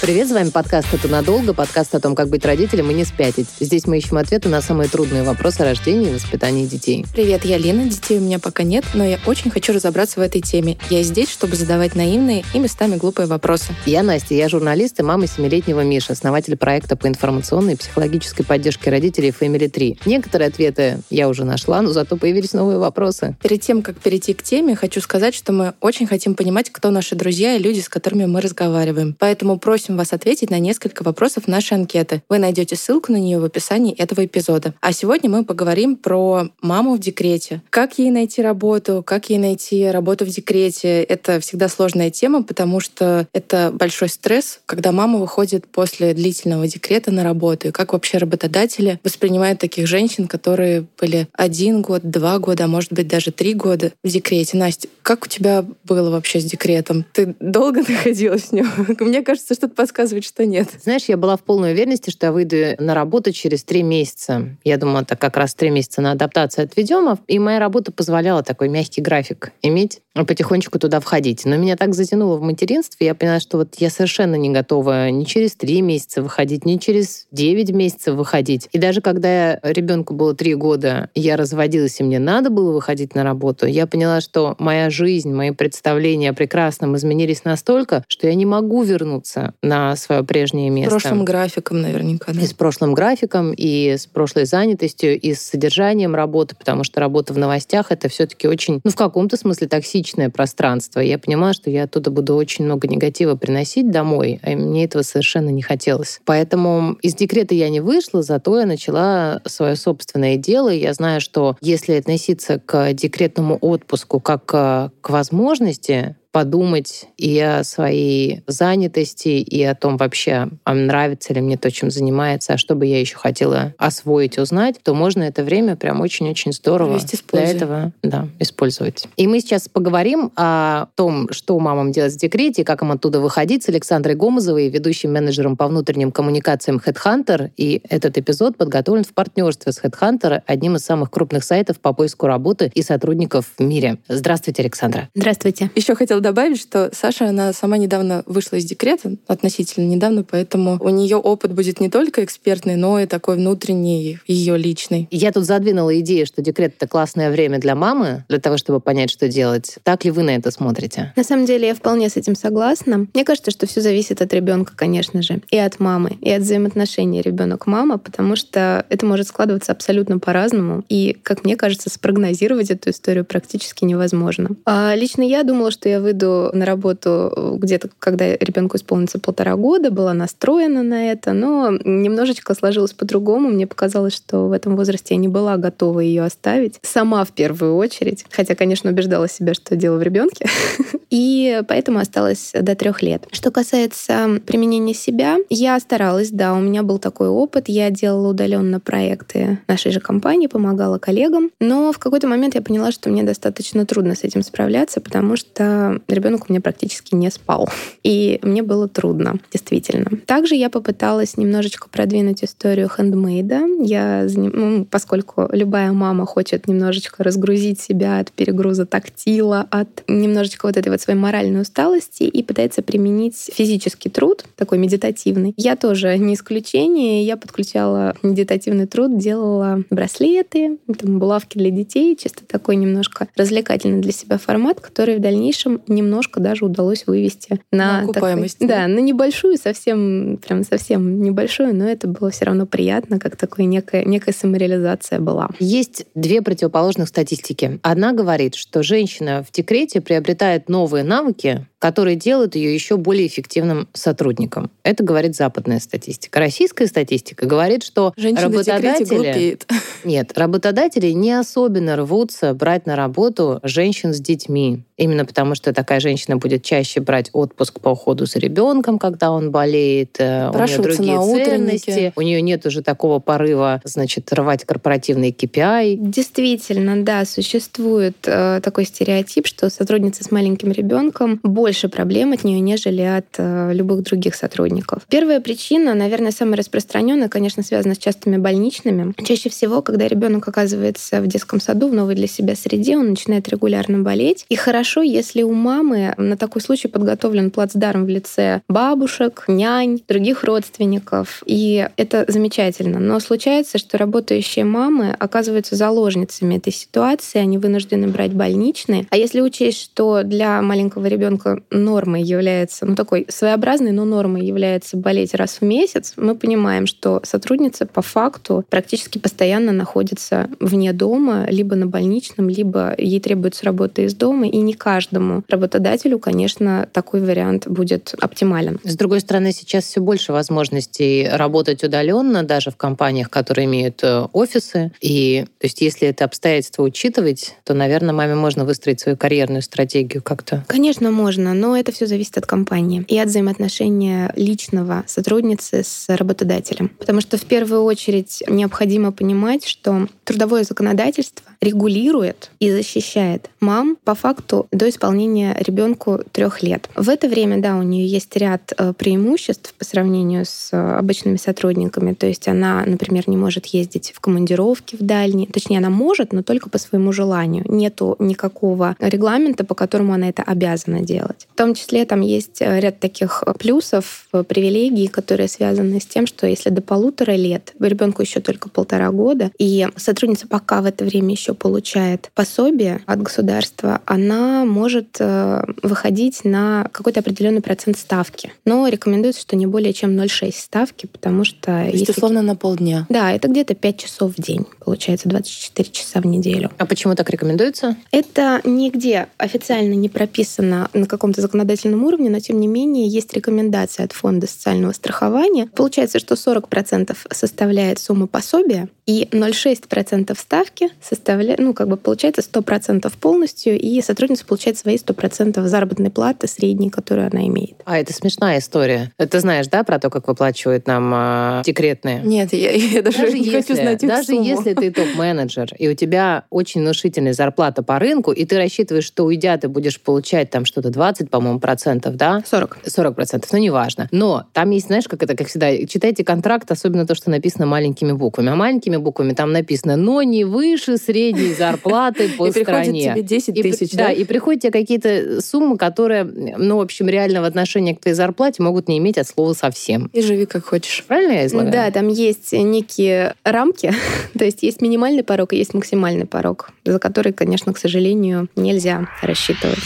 Привет, с вами подкаст «Это надолго», подкаст о том, как быть родителем и не спятить. Здесь мы ищем ответы на самые трудные вопросы о рождении и воспитании детей. Привет, я Лина, детей у меня пока нет, но я очень хочу разобраться в этой теме. Я здесь, чтобы задавать наивные и местами глупые вопросы. Я Настя, я журналист и мама семилетнего Миши, основатель проекта по информационной и психологической поддержке родителей Family 3. Некоторые ответы я уже нашла, но зато появились новые вопросы. Перед тем, как перейти к теме, хочу сказать, что мы очень хотим понимать, кто наши друзья и люди, с которыми мы разговариваем. Поэтому просим просим вас ответить на несколько вопросов нашей анкеты. Вы найдете ссылку на нее в описании этого эпизода. А сегодня мы поговорим про маму в декрете. Как ей найти работу, как ей найти работу в декрете. Это всегда сложная тема, потому что это большой стресс, когда мама выходит после длительного декрета на работу. И как вообще работодатели воспринимают таких женщин, которые были один год, два года, а может быть даже три года в декрете. Настя, как у тебя было вообще с декретом? Ты долго находилась в нем? Мне кажется, что подсказывает, что нет. Знаешь, я была в полной уверенности, что я выйду на работу через три месяца. Я думала, это как раз три месяца на адаптацию отведем, и моя работа позволяла такой мягкий график иметь, потихонечку туда входить. Но меня так затянуло в материнстве, я поняла, что вот я совершенно не готова ни через три месяца выходить, ни через девять месяцев выходить. И даже когда ребенку было три года, я разводилась, и мне надо было выходить на работу, я поняла, что моя жизнь, мои представления о прекрасном изменились настолько, что я не могу вернуться на свое прежнее место. С прошлым графиком наверняка. Да? И с прошлым графиком, и с прошлой занятостью, и с содержанием работы, потому что работа в новостях — это все таки очень, ну, в каком-то смысле токсичное пространство. Я понимаю, что я оттуда буду очень много негатива приносить домой, а мне этого совершенно не хотелось. Поэтому из декрета я не вышла, зато я начала свое собственное дело. И я знаю, что если относиться к декретному отпуску как к возможности, подумать и о своей занятости, и о том вообще, а нравится ли мне то, чем занимается, а что бы я еще хотела освоить, узнать, то можно это время прям очень-очень здорово для этого да, использовать. И мы сейчас поговорим о том, что мамам делать в декрете, как им оттуда выходить с Александрой Гомозовой, ведущим менеджером по внутренним коммуникациям Headhunter. И этот эпизод подготовлен в партнерстве с Headhunter, одним из самых крупных сайтов по поиску работы и сотрудников в мире. Здравствуйте, Александра. Здравствуйте. Еще хотела хотела добавить, что Саша, она сама недавно вышла из декрета, относительно недавно, поэтому у нее опыт будет не только экспертный, но и такой внутренний, ее личный. Я тут задвинула идею, что декрет — это классное время для мамы, для того, чтобы понять, что делать. Так ли вы на это смотрите? На самом деле я вполне с этим согласна. Мне кажется, что все зависит от ребенка, конечно же, и от мамы, и от взаимоотношений ребенок-мама, потому что это может складываться абсолютно по-разному. И, как мне кажется, спрогнозировать эту историю практически невозможно. А лично я думала, что я выйду на работу э, где-то, когда ребенку исполнится полтора года, была настроена на это, но немножечко сложилось по-другому. Мне показалось, что в этом возрасте я не была готова ее оставить. Сама в первую очередь. Хотя, конечно, убеждала себя, что дело в ребенке. И поэтому осталось до трех лет. Что касается применения себя, я старалась, да, у меня был такой опыт. Я делала удаленно проекты нашей же компании, помогала коллегам. Но в какой-то момент я поняла, что мне достаточно трудно с этим справляться, потому что ребенок у меня практически не спал. И мне было трудно, действительно. Также я попыталась немножечко продвинуть историю хендмейда. Я, ну, поскольку любая мама хочет немножечко разгрузить себя от перегруза тактила, от немножечко вот этой вот своей моральной усталости и пытается применить физический труд, такой медитативный. Я тоже не исключение. Я подключала медитативный труд, делала браслеты, там, булавки для детей, чисто такой немножко развлекательный для себя формат, который в дальнейшем немножко даже удалось вывести на, на окупаемость. Такой, да, на небольшую, совсем, прям совсем небольшую, но это было все равно приятно, как такой некая, некая самореализация была. Есть две противоположных статистики. Одна говорит, что женщина в декрете приобретает новые навыки которые делают ее еще более эффективным сотрудником. Это говорит западная статистика. Российская статистика говорит, что Женщины работодатели... Нет, работодатели не особенно рвутся брать на работу женщин с детьми. Именно потому, что такая женщина будет чаще брать отпуск по уходу за ребенком, когда он болеет. Э, у нее другие ценности. У нее нет уже такого порыва, значит, рвать корпоративный KPI. Действительно, да, существует э, такой стереотип, что сотрудница с маленьким ребенком больше проблем от нее, нежели от э, любых других сотрудников. Первая причина, наверное, самая распространенная, конечно, связана с частыми больничными. Чаще всего, когда ребенок оказывается в детском саду, в новой для себя среде, он начинает регулярно болеть. И хорошо если у мамы на такой случай подготовлен плацдарм в лице бабушек, нянь, других родственников. И это замечательно. Но случается, что работающие мамы оказываются заложницами этой ситуации, они вынуждены брать больничные. А если учесть, что для маленького ребенка нормой является, ну такой своеобразной, но нормой является болеть раз в месяц, мы понимаем, что сотрудница по факту практически постоянно находится вне дома, либо на больничном, либо ей требуется работа из дома, и не каждому работодателю, конечно, такой вариант будет оптимален. С другой стороны, сейчас все больше возможностей работать удаленно, даже в компаниях, которые имеют э, офисы. И то есть, если это обстоятельства учитывать, то, наверное, маме можно выстроить свою карьерную стратегию как-то. Конечно, можно, но это все зависит от компании и от взаимоотношения личного сотрудницы с работодателем. Потому что в первую очередь необходимо понимать, что трудовое законодательство регулирует и защищает мам по факту до исполнения ребенку трех лет. В это время, да, у нее есть ряд э, преимуществ по сравнению с э, обычными сотрудниками. То есть она, например, не может ездить в командировки в дальние. Точнее, она может, но только по своему желанию. Нету никакого регламента, по которому она это обязана делать. В том числе там есть э, ряд таких плюсов, привилегий, которые связаны с тем, что если до полутора лет ребенку еще только полтора года, и сотрудница пока в это время еще получает пособие от государства, она может э, выходить на какой-то определенный процент ставки. Но рекомендуется, что не более чем 0,6 ставки, потому что... То есть, если... условно, на полдня? Да, это где-то 5 часов в день, получается, 24 часа в неделю. А почему так рекомендуется? Это нигде официально не прописано на каком-то законодательном уровне, но тем не менее есть рекомендация от Фонда социального страхования. Получается, что 40% составляет сумма пособия, и 0,6% ставки составляет, ну, как бы получается 100% полностью, и сотрудница получает свои 100% заработной платы средней, которую она имеет. А это смешная история. Ты знаешь, да, про то, как выплачивают нам э, декретные? Нет, я, я даже, даже не если, хочу знать их Даже сумму. если ты топ-менеджер, и у тебя очень внушительная зарплата по рынку, и ты рассчитываешь, что уйдя, ты будешь получать там что-то 20, по-моему, процентов, да? 40. 40 процентов, ну, неважно. Но там есть, знаешь, как это, как всегда, читайте контракт, особенно то, что написано маленькими буквами. А маленькими буквами там написано, но не выше средней зарплаты по стране. И тебе 10 тысяч, да? и приходят тебе какие-то суммы, которые, ну, в общем, реального отношения к твоей зарплате могут не иметь от слова совсем. И живи как хочешь. Правильно я излагаю? Да, там есть некие рамки, то есть есть минимальный порог и есть максимальный порог, за который, конечно, к сожалению, нельзя рассчитывать.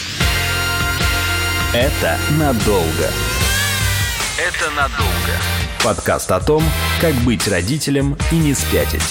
Это надолго. Это надолго. Подкаст о том, как быть родителем и не спятить.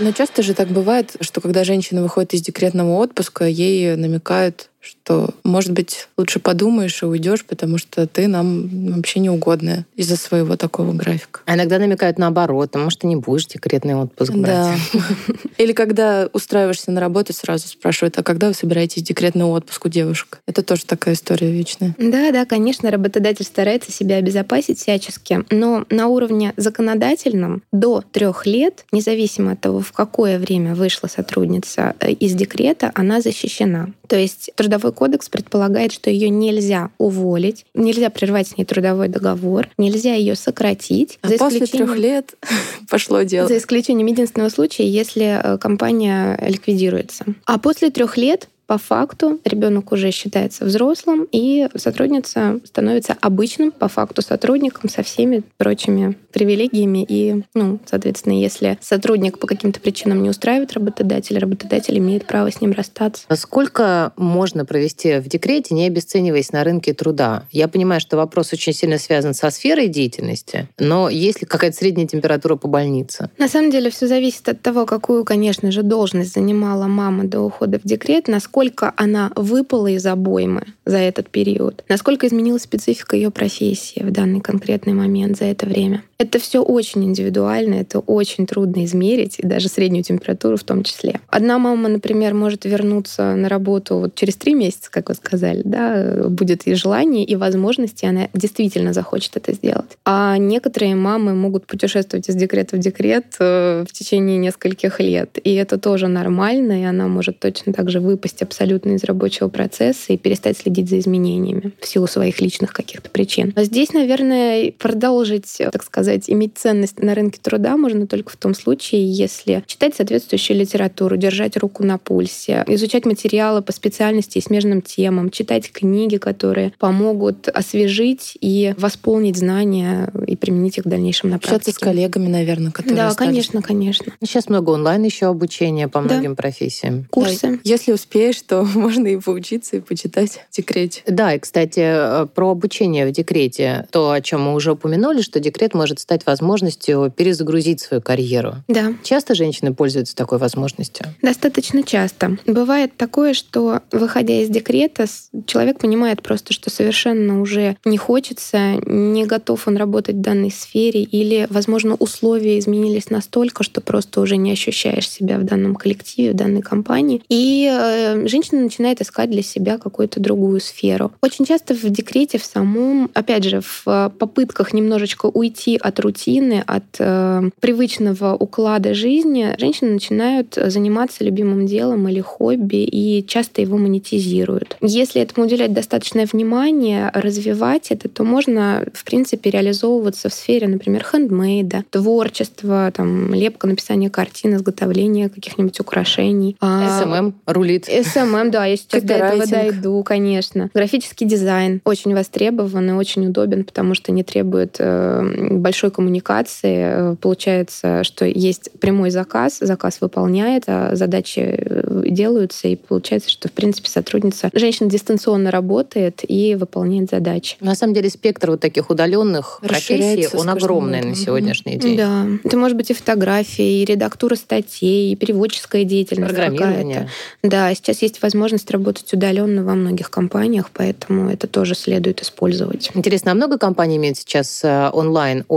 Но часто же так бывает, что когда женщина выходит из декретного отпуска, ей намекают что, может быть, лучше подумаешь и уйдешь, потому что ты нам вообще неугодная из-за своего такого графика. А иногда намекают наоборот, а может, ты не будешь декретный отпуск брать. Да. Или когда устраиваешься на работу, сразу спрашивают, а когда вы собираетесь декретный отпуск у девушек? Это тоже такая история вечная. Да, да, конечно, работодатель старается себя обезопасить всячески, но на уровне законодательном до трех лет, независимо от того, в какое время вышла сотрудница э, из декрета, она защищена. То есть Трудовой кодекс предполагает, что ее нельзя уволить, нельзя прервать с ней трудовой договор, нельзя ее сократить. А за после трех лет пошло дело. За исключением единственного случая, если э, компания ликвидируется. А после трех лет по факту ребенок уже считается взрослым, и сотрудница становится обычным по факту сотрудником со всеми прочими привилегиями. И, ну, соответственно, если сотрудник по каким-то причинам не устраивает работодателя, работодатель имеет право с ним расстаться. Сколько можно провести в декрете, не обесцениваясь на рынке труда? Я понимаю, что вопрос очень сильно связан со сферой деятельности, но есть ли какая-то средняя температура по больнице? На самом деле все зависит от того, какую, конечно же, должность занимала мама до ухода в декрет, насколько насколько она выпала из обоймы за этот период, насколько изменилась специфика ее профессии в данный конкретный момент за это время. Это все очень индивидуально, это очень трудно измерить, и даже среднюю температуру в том числе. Одна мама, например, может вернуться на работу вот через три месяца, как вы сказали, да, будет и желание, и возможности, она действительно захочет это сделать. А некоторые мамы могут путешествовать из декрета в декрет э, в течение нескольких лет, и это тоже нормально, и она может точно так же выпасть абсолютно из рабочего процесса и перестать следить за изменениями в силу своих личных каких-то причин. А здесь, наверное, продолжить, так сказать, сказать, иметь ценность на рынке труда можно только в том случае, если читать соответствующую литературу, держать руку на пульсе, изучать материалы по специальности и смежным темам, читать книги, которые помогут освежить и восполнить знания и применить их в дальнейшем на практике. Общаться с коллегами, наверное, которые Да, остались. конечно, конечно. Сейчас много онлайн еще обучения по Да. многим профессиям. Курсы. Да, Если успеешь, то можно и поучиться, и почитать в декрете. Да, и, кстати, э, про обучение в декрете. То, о чем мы уже упомянули, что декрет может стать возможностью перезагрузить свою карьеру. Да. Часто женщины пользуются такой возможностью? Достаточно часто. Бывает такое, что, выходя из декрета, человек понимает просто, что совершенно уже не хочется, не готов он работать в данной сфере, или, возможно, условия изменились настолько, что просто уже не ощущаешь себя в данном коллективе, в данной компании. И э, женщина начинает искать для себя какую-то другую сферу. Очень часто в декрете в самом, опять же, в э, попытках немножечко уйти от рутины, от э, привычного уклада жизни, женщины начинают заниматься любимым делом или хобби и часто его монетизируют. Если этому уделять достаточное внимание, развивать это, то можно, в принципе, реализовываться в сфере, например, хендмейда, творчества, там, лепка, написание картин, изготовление каких-нибудь украшений. А, SMM рулит. SMM, да, я сейчас до этого дойду, конечно. Графический дизайн очень востребован и очень удобен, потому что не требует э, большой коммуникации. Э, Получается, что есть прямой заказ, заказ выполняет, а задачи э, делаются, и получается, что, в принципе, сотрудница, женщина дистанционно работает и выполняет задачи. На самом деле спектр вот таких удаленных профессий, он огромный годом. на сегодняшний день. Да, это может быть и фотография, и редактура статей, и переводческая деятельность какая-то. Программирование. Да, сейчас есть возможность работать удаленно во многих компаниях, поэтому это тоже следует использовать. Интересно, а много компаний имеет сейчас э,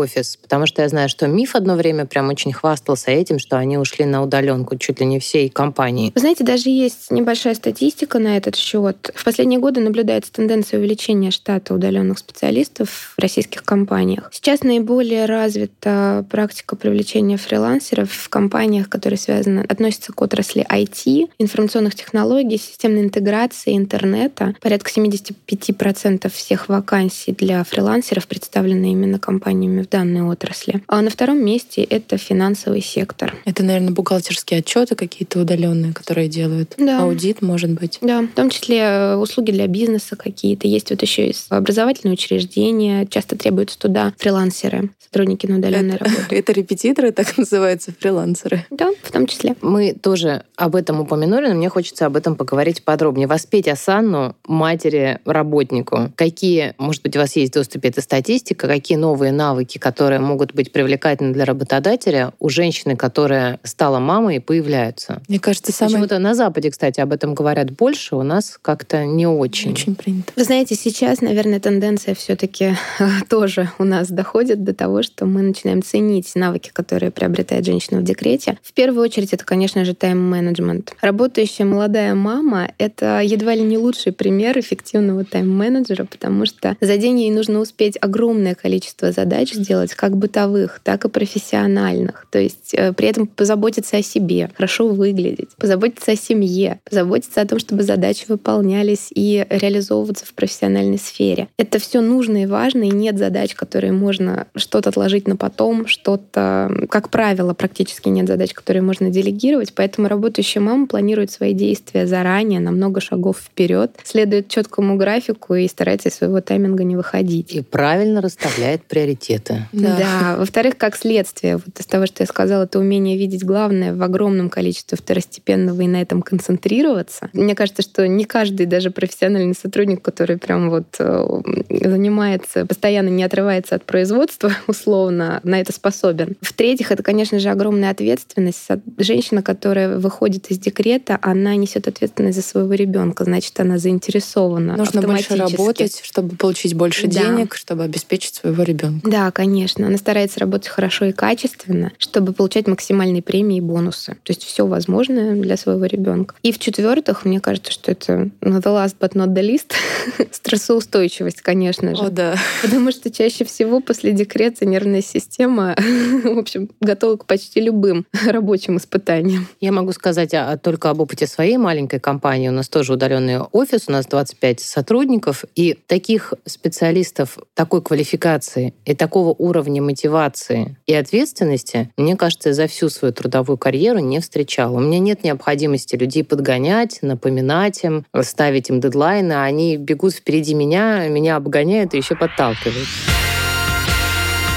онлайн-офис? Потому что я знаю, что МИФ одно время прям очень хвастался этим, что они ушли на удаленку чуть ли не всей компании. Вы знаете, даже есть небольшая статистика на этот счет. В последние годы наблюдается тенденция увеличения штата удаленных специалистов в российских компаниях. Сейчас наиболее развита практика привлечения фрилансеров в компаниях, которые связаны, относятся к отрасли IT, информационных технологий, системной интеграции, интернета. Порядка 75% всех вакансий для фрилансеров представлены именно компаниями в данной отрасли. А на втором месте это финансовый сектор. Это, наверное, бухгалтерские отчеты какие-то удаленные, которые делают. Да. Аудит, может быть. Да, в том числе э, услуги для бизнеса какие-то. Есть вот еще и образовательные учреждения. Часто требуются туда фрилансеры, сотрудники на удаленной работе. Это репетиторы, так называются, фрилансеры. Да, в том числе. Мы тоже об этом упомянули, но мне хочется об этом поговорить подробнее. Воспеть Асанну, матери, работнику. Какие, может быть, у вас есть в доступе эта статистика, какие новые навыки, которые могут быть привлекательны для работодателя у женщины, которая стала мамой, появляются? Мне кажется, самое Почему-то на Западе, кстати, об этом говорят больше, у нас как-то не очень. очень принято. Вы знаете, сейчас, наверное, тенденция все-таки тоже у нас доходит до того, что мы начинаем ценить навыки, которые приобретает женщина в декрете. В первую очередь, это, конечно же, тайм-менеджмент. Работающая молодая мама — это едва ли не лучший пример эффективного тайм-менеджера, потому что за день ей нужно успеть огромное количество задач сделать, как бытовых, так и профессиональных. То есть э, при этом позаботиться о себе, хорошо выглядеть, позаботиться о семье, позаботиться о том, чтобы задачи выполнялись и реализовываться в профессиональной сфере. Это все нужно и важно, и нет задач, которые можно что-то отложить на потом, что-то, как правило, практически нет задач, которые можно делегировать, поэтому работающая мама планирует свои действия заранее, на много шагов вперед, следует четкому графику и старается из своего тайминга не выходить. И правильно расставляет приоритеты. Да. да. Во-вторых, как следствие вот из того, что я сказала, это умение видеть главное в огромном количестве второстепенного и на этом концентрироваться. Мне кажется, что не каждый даже профессиональный сотрудник, который прям вот э, занимается, постоянно не отрывается от производства, условно, на это способен. В-третьих, это, конечно же, огромная ответственность. Женщина, которая выходит из декрета, она несет ответственность за своего ребенка, значит, она заинтересована. Нужно больше работать, чтобы получить больше да. денег, чтобы обеспечить своего ребенка. Да, конечно. Она старается работать хорошо и качественно, чтобы получать максимальные премии и бонусы. То есть все возможное для своего ребенка. И в-четвертых, мне кажется, что это ну, the last but not the least, стрессоустойчивость, конечно же. О, да. Потому что чаще всего после декрета нервная система, в общем, готова к почти любым рабочим испытаниям. Я могу сказать а, только об опыте своей маленькой компании. У нас тоже удаленный офис, у нас 25 сотрудников, и таких специалистов такой квалификации и такого уровня мотивации и ответственности, мне кажется, за всю свою трудовую карьеру не встречала. У меня нет необходимости людей подгонять, напоминать им, ставить им дедлайны, а они бегут впереди меня, меня обгоняют и еще подталкивают.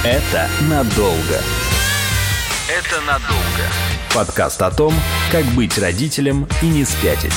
Это надолго. Это надолго. Подкаст о том, как быть родителем и не спятить.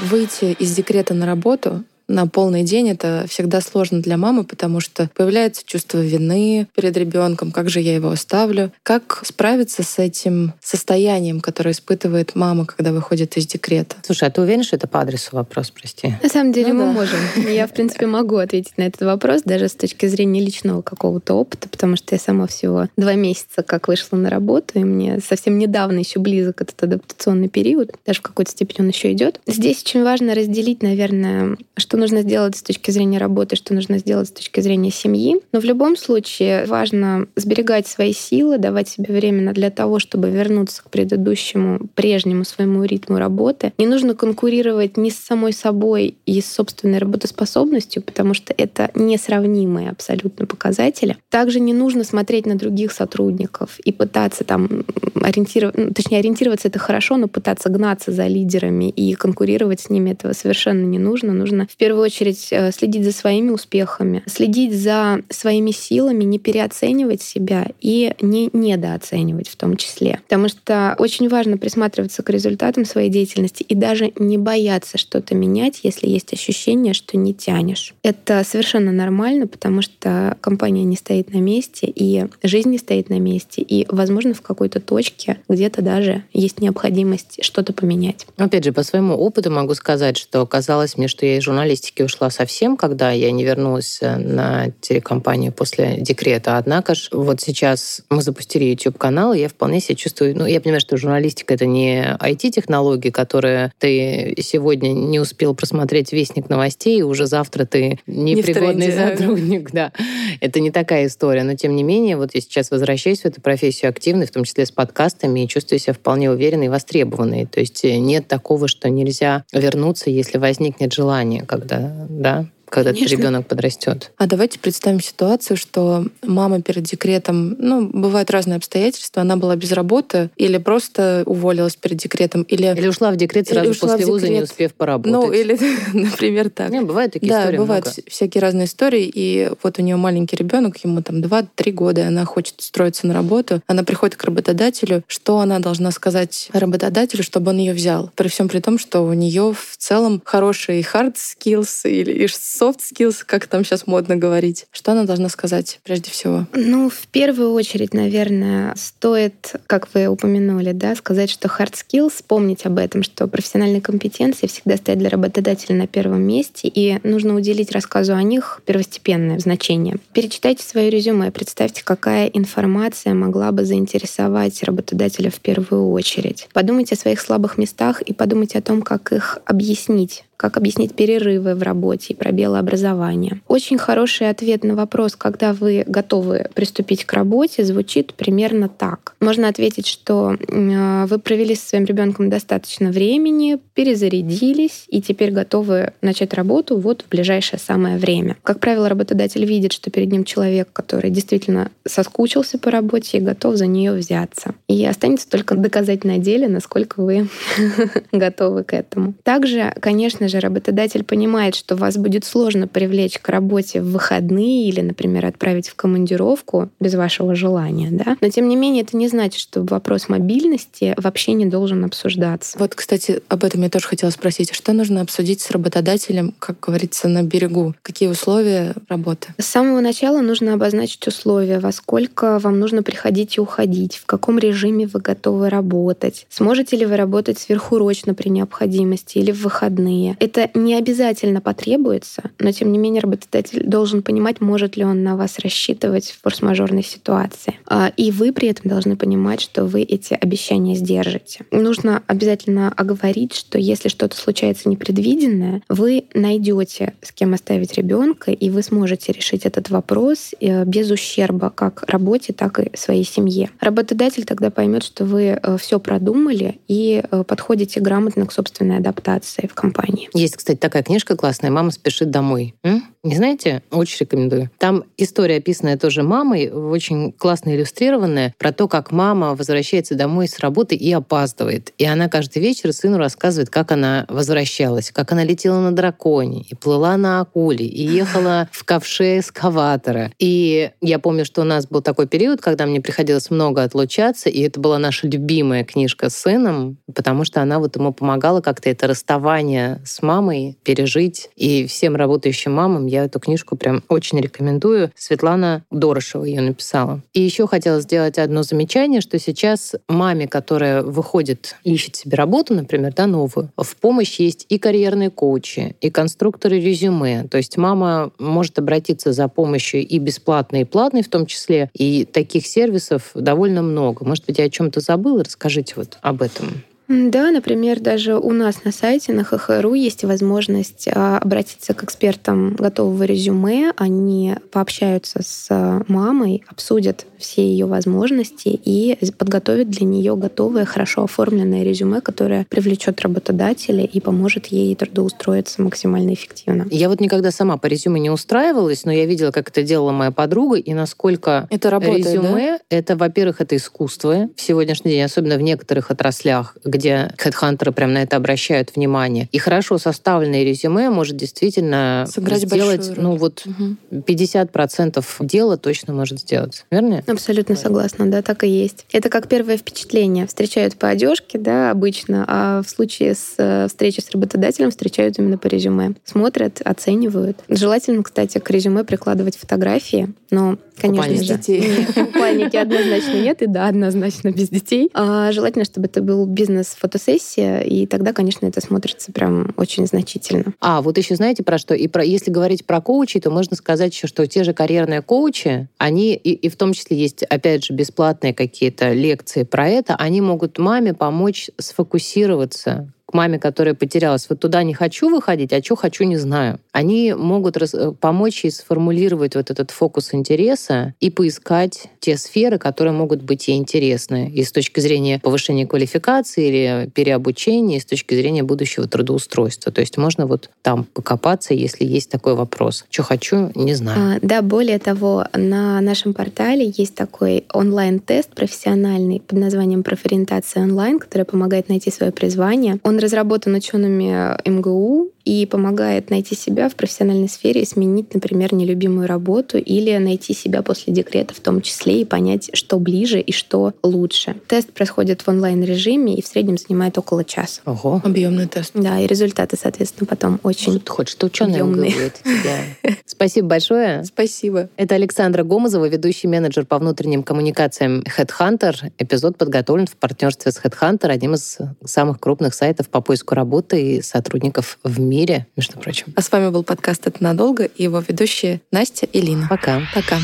Выйти из декрета на работу на полный день это всегда сложно для мамы, потому что появляется чувство вины перед ребенком, как же я его оставлю. Как справиться с этим состоянием, которое испытывает мама, когда выходит из декрета? Слушай, а ты уверен, что это по адресу вопрос, прости? На самом деле ну, мы да. можем. Я, в принципе, могу ответить на этот вопрос, даже с точки зрения личного какого-то опыта, потому что я сама всего два месяца как вышла на работу, и мне совсем недавно еще близок этот адаптационный период, даже в какой-то степени он еще идет. Здесь очень важно разделить, наверное, что нужно сделать с точки зрения работы, что нужно сделать с точки зрения семьи. Но в любом случае важно сберегать свои силы, давать себе время для того, чтобы вернуться к предыдущему, прежнему своему ритму работы. Не нужно конкурировать ни с самой собой и с собственной работоспособностью, потому что это несравнимые абсолютно показатели. Также не нужно смотреть на других сотрудников и пытаться там ориентироваться, ну, точнее, ориентироваться это хорошо, но пытаться гнаться за лидерами и конкурировать с ними этого совершенно не нужно. Нужно в первую очередь э, следить за своими успехами, следить за своими силами, не переоценивать себя и не недооценивать в том числе. Потому что очень важно присматриваться к результатам своей деятельности и даже не бояться что-то менять, если есть ощущение, что не тянешь. Это совершенно нормально, потому что компания не стоит на месте, и жизнь не стоит на месте, и, возможно, в какой-то точке где-то даже есть необходимость что-то поменять. Опять же, по своему опыту могу сказать, что казалось мне, что я из журналистики ушла совсем, когда я не вернулась э, на телекомпанию после декрета. Однако ж вот сейчас мы запустили YouTube-канал, и я вполне себя чувствую... Ну, я понимаю, что журналистика — это не IT-технологии, которые ты сегодня не успел просмотреть вестник новостей, и уже завтра ты непригодный не сотрудник. Да. Это не такая история. Но, тем не менее, вот я сейчас возвращаюсь в эту профессию активно, в том числе с подкастами, и чувствую себя вполне уверенной и востребованной. То есть э, нет такого, что нельзя вернуться, если возникнет желание, когда да, когда Конечно. ребенок подрастет. А давайте представим ситуацию, что мама перед декретом, ну, бывают разные обстоятельства, она была без работы или просто уволилась перед декретом, или... Или ушла в декрет сразу после вуза, не успев поработать. Ну, или, например, так. Не, бывают такие да, истории бывают много. всякие разные истории, и вот у нее маленький ребенок, ему там 2-3 года, и она хочет строиться на работу, она приходит к работодателю, что она должна сказать работодателю, чтобы он ее взял? При всем при том, что у нее в целом хорошие hard skills или soft skills, как там сейчас модно говорить. Что она должна сказать прежде всего? Ну, в первую очередь, наверное, стоит, как вы упомянули, да, сказать, что hard skills, помнить об этом, что профессиональные компетенции всегда стоят для работодателя на первом месте, и нужно уделить рассказу о них первостепенное значение. Перечитайте свое резюме, представьте, какая информация могла бы заинтересовать работодателя в первую очередь. Подумайте о своих слабых местах и подумайте о том, как их объяснить как объяснить перерывы в работе и пробелы образования. Очень хороший ответ на вопрос, когда вы готовы приступить к работе, звучит примерно так. Можно ответить, что э, вы провели со своим ребенком достаточно времени, перезарядились и теперь готовы начать работу вот в ближайшее самое время. Как правило, работодатель видит, что перед ним человек, который действительно соскучился по работе и готов за нее взяться. И останется только доказать на деле, насколько вы готовы к этому. Также, конечно же, работодатель понимает, что вас будет сложно привлечь к работе в выходные или, например, отправить в командировку без вашего желания, да. Но тем не менее это не значит, что вопрос мобильности вообще не должен обсуждаться. Вот, кстати, об этом я тоже хотела спросить. Что нужно обсудить с работодателем, как говорится, на берегу? Какие условия работы? С самого начала нужно обозначить условия, во сколько вам нужно приходить и уходить, в каком режиме вы готовы работать, сможете ли вы работать сверхурочно при необходимости или в выходные. Это не обязательно потребуется, но тем не менее работодатель должен понимать, может ли он на вас рассчитывать в форс-мажорной ситуации. А, и вы при этом должны понимать, что вы эти обещания сдержите. Нужно обязательно оговорить, что если что-то случается непредвиденное, вы найдете с кем оставить ребенка, и вы сможете решить этот вопрос э, без ущерба как работе, так и своей семье. Работодатель тогда поймет, что вы э, все продумали и э, подходите грамотно к собственной адаптации в компании. Есть, кстати, такая книжка классная «Мама спешит домой». М? Не знаете? Очень рекомендую. Там история, описанная тоже мамой, очень классно иллюстрированная, про то, как мама возвращается домой с работы и опаздывает. И она каждый вечер сыну рассказывает, как она возвращалась, как она летела на драконе, и плыла на акуле, и ехала в ковше эскаватора. И я помню, что у нас был такой период, когда мне приходилось много отлучаться, и это была наша любимая книжка с сыном, потому что она вот ему помогала как-то это расставание с мамой пережить. И всем работающим мамам я эту книжку прям очень рекомендую. Светлана Дорошева ее написала. И еще хотела сделать одно замечание, что сейчас маме, которая выходит, ищет себе работу, например, да, новую, в помощь есть и карьерные коучи, и конструкторы резюме. То есть мама может обратиться за помощью и бесплатной, и платной в том числе. И таких сервисов довольно много. Может быть, я о чем-то забыла? Расскажите вот об этом. Да, например, даже у нас на сайте на ХХРУ есть возможность а, обратиться к экспертам готового резюме. Они пообщаются с а, мамой, обсудят все ее возможности и подготовят для нее готовое, хорошо оформленное резюме, которое привлечет работодателя и поможет ей трудоустроиться максимально эффективно. Я вот никогда сама по резюме не устраивалась, но я видела, как это делала моя подруга, и насколько это работает, резюме, да? это, во-первых, это искусство в сегодняшний день, особенно в некоторых отраслях, где хедхантеры прям на это обращают внимание. И хорошо составленное резюме может действительно Сыграть сделать, ну вот угу. 50% дела точно может сделать. Верно? Абсолютно согласна, да, так и есть. Это как первое впечатление. Встречают по одежке, да, обычно, а в случае с э, встречи с работодателем встречают именно по резюме. Смотрят, оценивают. Желательно, кстати, к резюме прикладывать фотографии, но Конечно без же. детей. Купальники однозначно нет, и да, однозначно без детей. А желательно, чтобы это был бизнес-фотосессия, и тогда, конечно, это смотрится прям очень значительно. А, вот еще знаете про что? И про, если говорить про коучей, то можно сказать еще, что те же карьерные коучи, они, и, и в том числе есть, опять же, бесплатные какие-то лекции про это, они могут маме помочь сфокусироваться к маме, которая потерялась. Вот туда не хочу выходить, а что хочу, не знаю. Они могут раз, э, помочь ей сформулировать вот этот фокус интереса и поискать те сферы, которые могут быть ей интересны и с точки зрения повышения квалификации или переобучения, и с точки зрения будущего трудоустройства. То есть можно вот там покопаться, если есть такой вопрос. Что хочу, не знаю. А, да, более того, на нашем портале есть такой онлайн-тест профессиональный под названием «Профориентация онлайн», который помогает найти свое призвание. Он разработан учеными МГУ и помогает найти себя в профессиональной сфере сменить, например, нелюбимую работу или найти себя после декрета в том числе и понять, что ближе и что лучше. Тест происходит в онлайн-режиме и в среднем занимает около часа. Ого. Объемный тест. Да, и результаты, соответственно, потом очень Что ты хочешь, что ученые говорят тебя. Спасибо большое. Спасибо. Это Александра Гомозова, ведущий менеджер по внутренним коммуникациям Headhunter. Эпизод подготовлен в партнерстве с Headhunter, одним из самых крупных сайтов по поиску работы и сотрудников в мире мире, между прочим. А с вами был подкаст «Это надолго» и его ведущие Настя и Лина. Пока. Пока.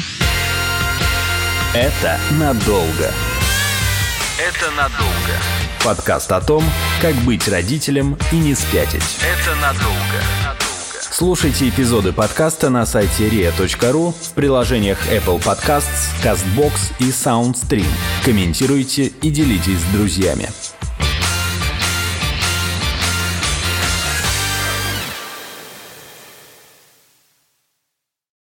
Это надолго. Это надолго. Подкаст о том, как быть родителем и не спятить. Это надолго. Слушайте эпизоды подкаста на сайте ria.ru в приложениях Apple Podcasts, CastBox и SoundStream. Комментируйте и делитесь с друзьями.